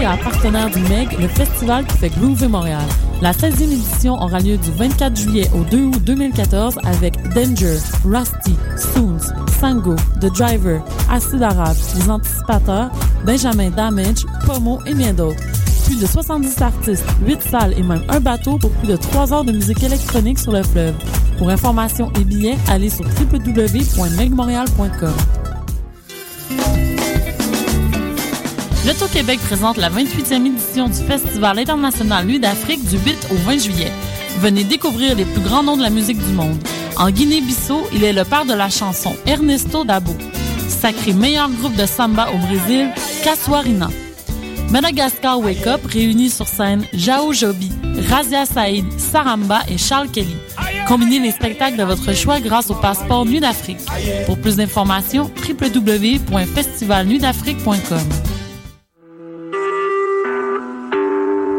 et partenaire du MEG, le festival qui fait groover Montréal. La 16e édition aura lieu du 24 juillet au 2 août 2014 avec Danger, Rusty, Soons, Sango, The Driver, Acid Arabe, Les Anticipateurs, Benjamin Damage, Pomo et bien d'autres. Plus de 70 artistes, 8 salles et même un bateau pour plus de 3 heures de musique électronique sur le fleuve. Pour information et billets, allez sur www.megmontreal.com. L'Auto-Québec présente la 28e édition du Festival international Nuit d'Afrique du 8 au 20 juillet. Venez découvrir les plus grands noms de la musique du monde. En Guinée-Bissau, il est le père de la chanson, Ernesto Dabo. Sacré meilleur groupe de samba au Brésil, Casuarina. Madagascar Wake Up réunit sur scène Jao Jobi, Razia Saïd, Saramba et Charles Kelly. Combinez les spectacles de votre choix grâce au passeport Nuit d'Afrique. Pour plus d'informations, www.festivalnuitdafrique.com.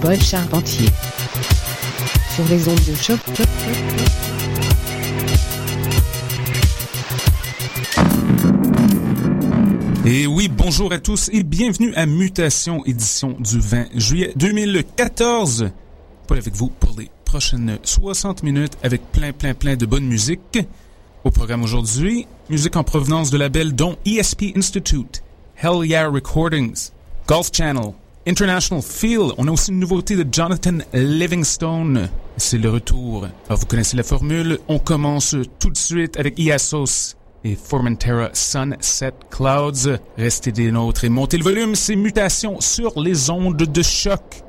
Paul Charpentier sur les ondes de choc. Et oui, bonjour à tous et bienvenue à Mutation, édition du 20 juillet 2014. Paul avec vous pour les prochaines 60 minutes avec plein, plein, plein de bonne musique. Au programme aujourd'hui, musique en provenance de labels dont ESP Institute, Hell Yeah Recordings, Golf Channel, International Feel. On a aussi une nouveauté de Jonathan Livingstone. C'est le retour. Alors vous connaissez la formule. On commence tout de suite avec Iasos et Formentera Sunset Clouds. Restez des nôtres et montez le volume. C'est Mutation sur les ondes de choc.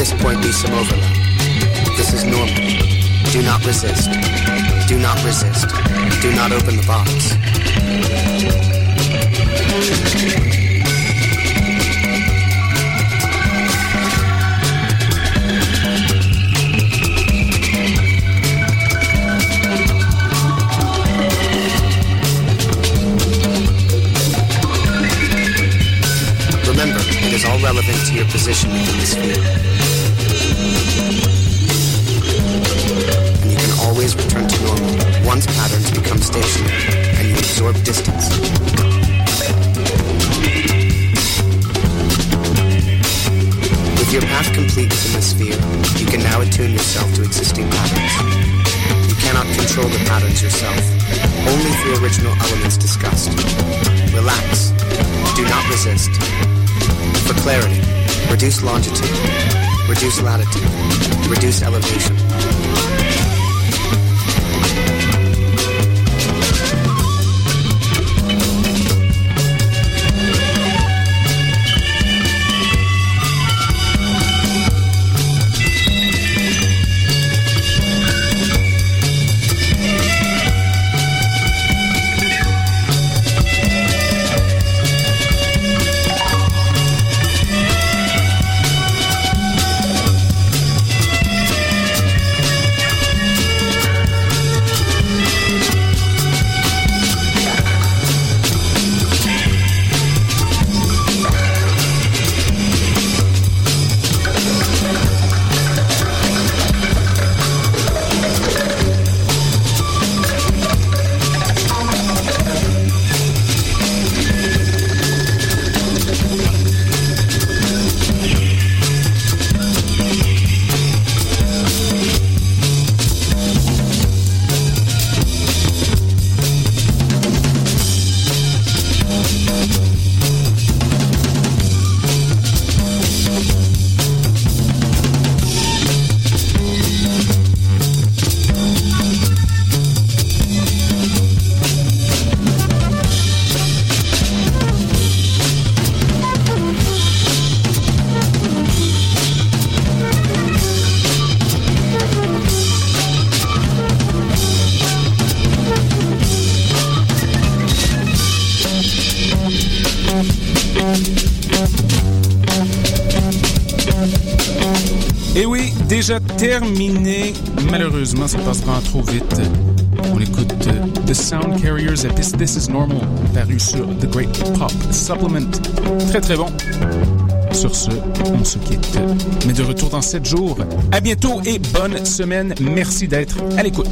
This point be some overlap. This is normal. Do not resist. Do not resist. Do not open the box. Remember, it is all relevant to your position within the sphere. Return to normal once patterns become stationary and you absorb distance. With your path complete within the sphere, you can now attune yourself to existing patterns. You cannot control the patterns yourself, only through original elements discussed. Relax. Do not resist. For clarity, reduce longitude, reduce latitude, reduce elevation. Terminé. Malheureusement, ça passe vraiment trop vite. On écoute euh, The Sound Carriers et This Is Normal, paru sur The Great Pop Supplement. Très très bon. Sur ce, on se quitte. Mais de retour dans 7 jours. À bientôt et bonne semaine. Merci d'être à l'écoute.